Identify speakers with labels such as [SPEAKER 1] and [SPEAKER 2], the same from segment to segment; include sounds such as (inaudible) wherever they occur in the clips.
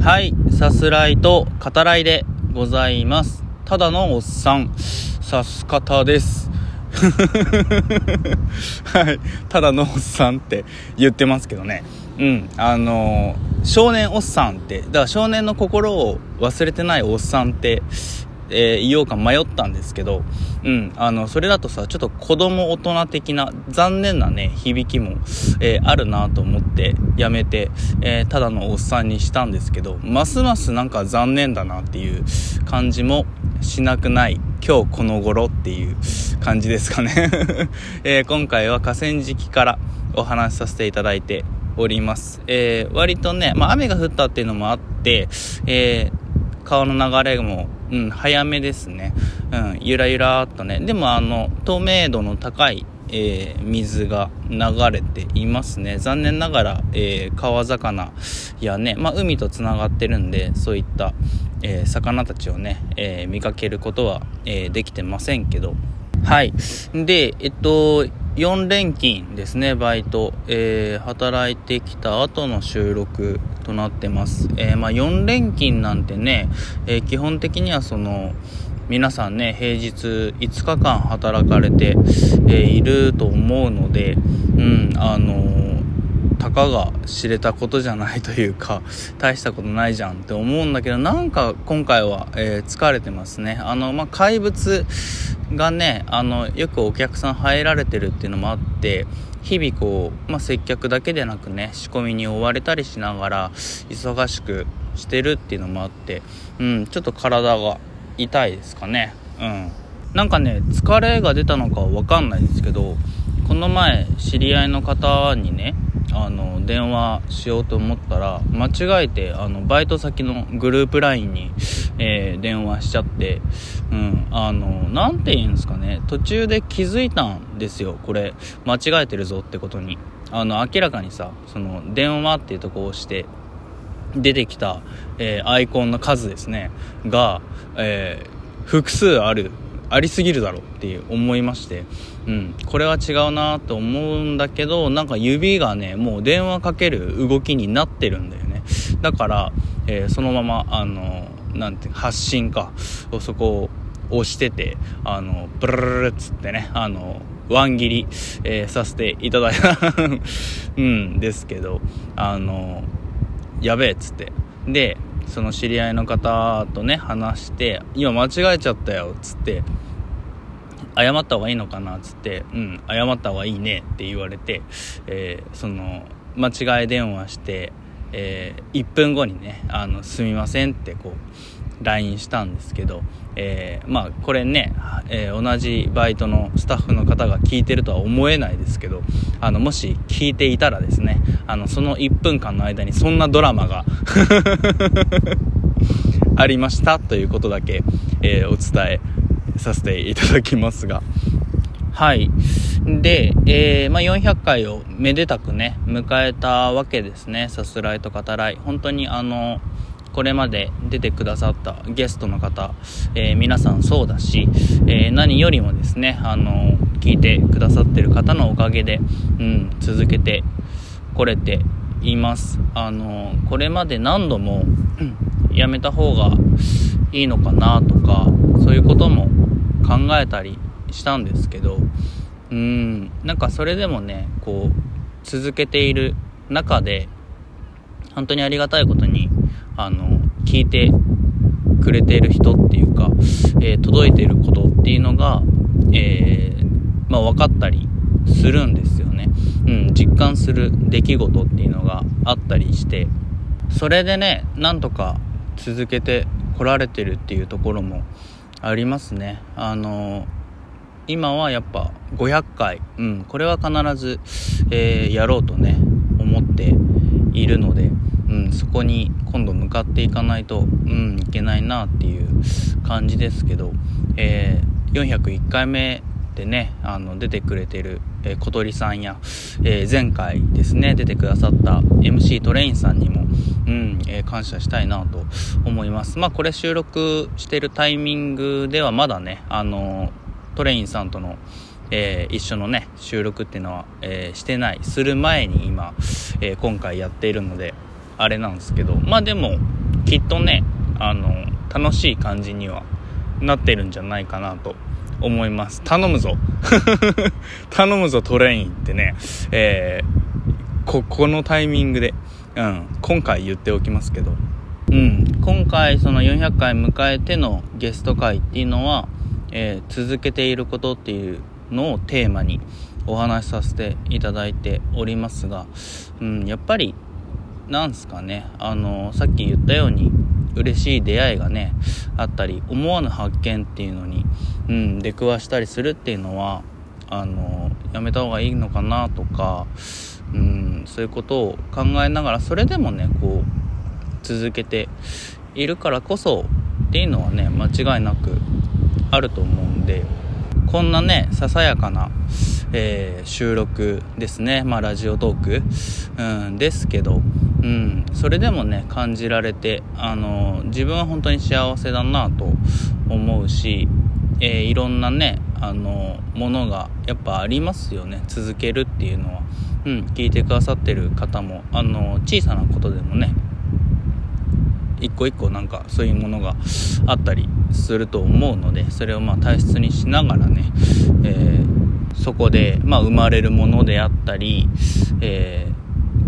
[SPEAKER 1] はい、さすらいと語らいでございます。ただのおっさん、さす方です。(laughs) はい、ただのおっさんって言ってますけどね。うん、あのー少年おっさんって、だから少年の心を忘れてないおっさんって、えー言おうか迷ったんですけど、うん、あの、それだとさ、ちょっと子供大人的な残念なね、響きも、えーあるなと思ってやめて、えーただのおっさんにしたんですけど、ますますなんか残念だなっていう感じもしなくない、今日この頃っていう感じですかね。(laughs) えー今回は河川敷からお話しさせていただいております。えー割とね、まあ雨が降ったっていうのもあって、えー川の流れも、うん、早めですね。うん、ゆらゆらっとね。でもあの、透明度の高い、えー水が流れていますね。残念ながら、えー川魚やね、まあ海とつながってるんで、そういった、えー魚たちをね、え見かけることは、えできてませんけど、はい。で、えっと、4連勤ですね、バイト。えー働いてきた後の収録となってます。えーまあ、4連勤なんてね、えー基本的にはその、皆さんね、平日5日間働かれて、えいると思うので、うん、あのたかが知れたことじゃないというか (laughs) 大したことないじゃんって思うんだけどなんか今回は、えー疲れてますね。あのまあ怪物がねあのよくお客さん入られてるっていうのもあって日々こう、まあ、接客だけでなくね仕込みに追われたりしながら忙しくしてるっていうのもあってうんちょっと体が痛いですかね。うん。なんかね疲れが出たのかは分かんないですけどこの前知り合いの方にねあの電話しようと思ったら間違えてあのバイト先のグループ LINE に、えー電話しちゃってうんあのなんて言うんですかね途中で気づいたんですよこれ。間違えてるぞってことに。あの明らかにさその電話っていうとこを押して出てきた、えーアイコンの数ですねが、えー複数あるありすぎるだろうって思いまして、うん、これは違うなと思うんだけどなんか指がねもう電話かける動きになってるんだよね。だから、えーそのままあのなんて発信かそこを押しててあのブルルルルっつってねあのワン切り、えーさせていただいた。(laughs) うんですけどあのやべえっつって。でその知り合いの方とね話して「今間違えちゃったよ」っつって「謝った方がいいのかな」っつって「うん謝った方がいいね」って言われて、えーその間違い電話して、えー1分後にね「あのすみません」ってこう LINE したんですけど、えーまあこれね、えー同じバイトのスタッフの方が聞いてるとは思えないですけどあのもし聞いていたらですねあのその1分間の間にそんなドラマが (laughs) ありましたということだけ、えーお伝えさせていただきますが。はい。で、えーまあ、400回をめでたくね迎えたわけですね。さすらいと語らい。本当にあのこれまで出てくださったゲストの方、えー皆さんそうだし、えー何よりもですねあの聞いてくださってる方のおかげで、うん、続けてこれています。あのこれまで何度もうんやめた方がいいのかなとかそういうことも考えたりしたんですけどうんなんかそれでもねこう続けている中で本当にありがたいことにあの聞いてくれている人っていうか、えー届いていることっていうのが、えーまあ、分かったりするんですよね、うん、実感する出来事っていうのがあったりして。それでねなんとか続けてこられてるっていうところもありますね。あの今はやっぱ500回、うん、これは必ず、えーやろうとね思っているので、うん、そこに今度向かっていかないと、うん、いけないなっていう感じですけど、えー401回目でねあの出てくれてる、えー小鳥さんや、えー前回ですね出てくださった MC トレインさんにも、うんえー感謝したいなと思います。まあこれ収録してるタイミングではまだねあのトレインさんとのえー一緒のね収録っていうのは、えーしてないする前に今、えー今回やっているのであれなんですけどまあでもきっとねあの楽しい感じにはなってるんじゃないかなと思います。頼むぞ。(laughs) 頼むぞトレインってねえ、ここのタイミングで、うん、今回言っておきますけど。うん、今回その400回迎えてのゲスト会っていうのは、え、続けていることっていうのをテーマにお話しさせていただいておりますが、うん、やっぱりなんすかねあのさっき言ったように嬉しい出会いがねあったり思わぬ発見っていうのに、うん、出くわしたりするっていうのはあのやめた方がいいのかなとか、うん、そういうことを考えながらそれでもねこう続けているからこそっていうのはね間違いなくあると思うんでこんなねささやかな、えー、収録ですね。まあラジオトーク、うん、ですけど、うん、それでもね感じられてあの自分は本当に幸せだなと思うし、えー、いろんなねあのものがやっぱありますよね。続けるっていうのは、うん、聞いてくださってる方もあの小さなことでもね一個一個なんかそういうものがあったりすると思うのでそれをまあ大切にしながらね、えー、そこでまあ生まれるものであったり、え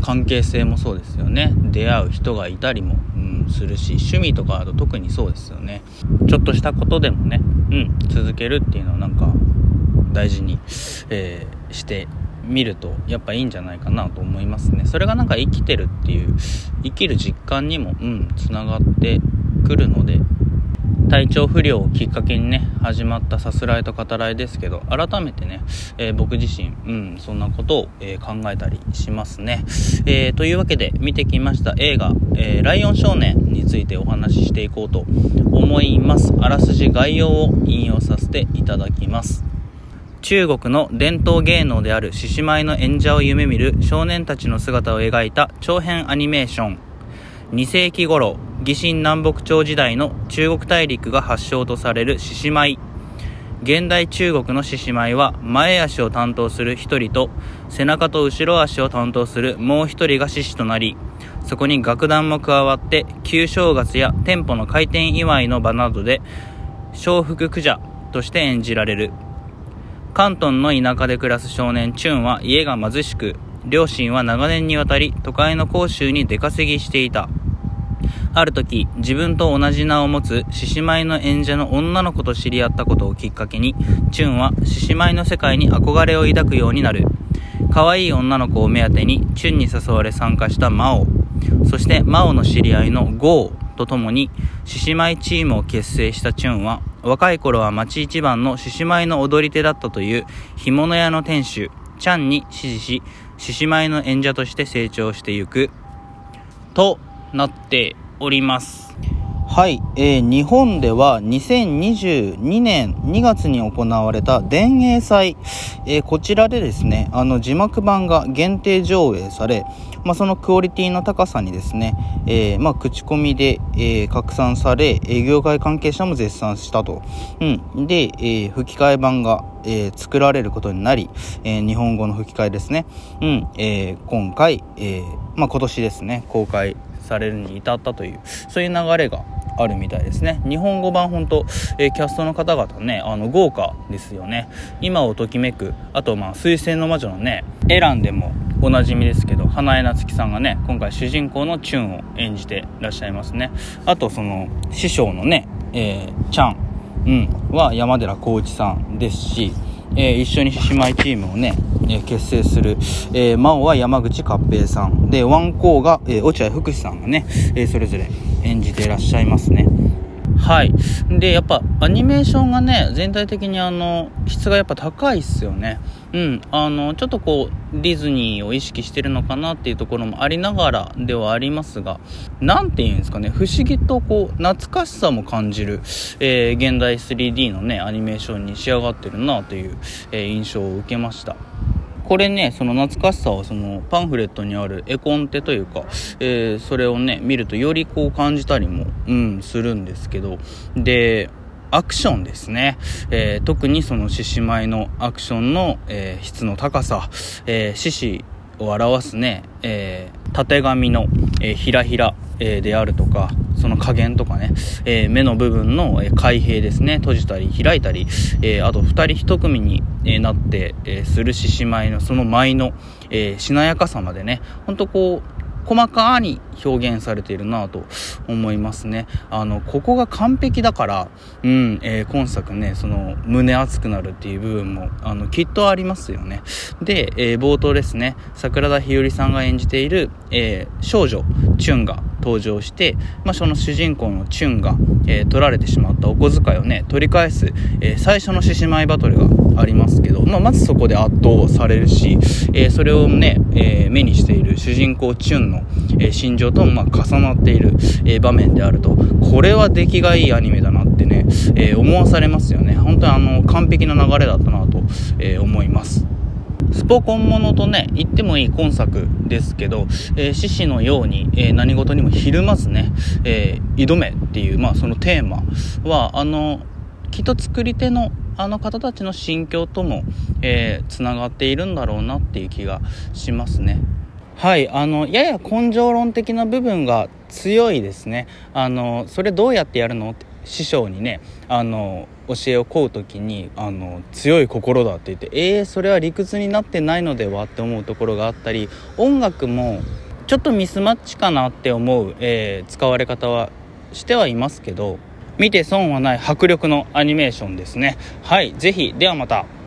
[SPEAKER 1] ー、関係性もそうですよね。出会う人がいたりも、うん、するし趣味とかだと特にそうですよね。ちょっとしたことでもね、うん、続けるっていうのをなんか大事に、えー、して見るとやっぱいいんじゃないかなと思いますね。それがなんか生きてるっていう生きる実感にもうんつながってくるので体調不良をきっかけにね始まったさすらいと語らいですけど改めてね、えー、僕自身、うん、そんなことを、えー、考えたりしますね、えー、というわけで見てきました映画「えライオン少年」についてお話ししていこうと思います。あらすじ概要を引用させていただきます。中国の伝統芸能である獅子舞の演者を夢見る少年たちの姿を描いた長編アニメーション。2世紀頃義神南北朝時代の中国大陸が発祥とされる獅子舞。現代中国の獅子舞は前足を担当する1人と背中と後ろ足を担当するもう1人が獅子となりそこに楽団も加わって旧正月や店舗の開店祝いの場などで笑福駆者として演じられる。関東の田舎で暮らす少年チュンは家が貧しく、両親は長年にわたり都会の甲州に出稼ぎしていた。ある時、自分と同じ名を持つ獅子舞の演者の女の子と知り合ったことをきっかけに、チュンは獅子舞の世界に憧れを抱くようになる。可愛い女の子を目当てに、チュンに誘われ参加したマオ。そしてマオの知り合いのゴーと共に獅子舞チームを結成したチュンは若い頃は町一番の獅子舞の踊り手だったという干物屋の店主チャンに指示し獅子舞の演者として成長してゆくとなっております。はい、えー、日本では2022年2月に行われた田営祭、えー、こちらでですね、あの字幕版が限定上映され、まあ、そのクオリティの高さにですね、えー、まあ、口コミで、え拡散され、営業界関係者も絶賛したと。うん。で、え吹き替え版が、え作られることになり、え日本語の吹き替えですね。うん。え今回、えまあ、今年ですね、公開されるに至ったという、そういう流れがあるみたいですね。日本語版本当、えー、キャストの方々ねあの豪華ですよね。今をときめくあとまあ水星の魔女のねエランでもおなじみですけど花江夏樹さんがね今回主人公のチュンを演じてらっしゃいますね。あとその師匠のね、えー、チャン、うん、は山寺宏一さんですしえ、一緒に姉妹チームをね、え、結成する、えー、真央は山口勝平さん。でワンコーが、え、落合福士さんがね、えそれぞれ演じていらっしゃいますね。はい。でやっぱアニメーションがね全体的にあの質がやっぱ高いっすよね。うんあのちょっとこうディズニーを意識してるのかなっていうところもありながらではありますが何て言うんですかね不思議とこう懐かしさも感じる、えー、現代 3D のねアニメーションに仕上がってるなという、えー、印象を受けました。これね、その懐かしさはそのパンフレットにある絵コンテというか、えー、それをね、見るとよりこう感じたりも、うん、するんですけど、で、アクションですね。えー、特にその獅子舞のアクションの、えー、質の高さ、えー、獅子を表すね、えー、縦紙の、えー、ひらひら、えー、であるとかその加減とかね、えー、目の部分のえ開閉ですね閉じたり開いたり、えー、あと2人1組になって、えする獅子舞のその舞の、えしなやかさまでねほんとこう細かに表現されているなと思いますね。あの、ここが完璧だから、うん、えー、今作ね、その、胸熱くなるっていう部分も、あの、きっとありますよね。で、えー、冒頭ですね、桜田ひよりさんが演じている、えー、少女、チュンが登場して、まあ、その主人公のチュンが、え取られてしまったお小遣いをね、取り返す、え最初の獅子舞バトルがありますけど、まあ、まずそこで圧倒されるし、えそれをね、え目にしている主人公チュンの、え心情とま重なっている、え場面であると。これは出来がいいアニメだなってね、え思わされますよね。本当にあの完璧な流れだったなと、え思います。スポコンものとね言ってもいい今作ですけど、えー、獅子のように、えー、何事にもひるまずね、えー、挑めっていう、まあ、そのテーマはあのきっと作り手のあの方たちの心境ともえつな、がっているんだろうなっていう気がしますね。はい、あのやや根性論的な部分が強いですね。あのそれどうやってやるの？師匠にねあの教えを請う時にあの強い心だって言ってえー、それは理屈になってないのではって思うところがあったり音楽もちょっとミスマッチかなって思う、えー、使われ方はしてはいますけど見て損はない迫力のアニメーションですね。はい是非ではまた。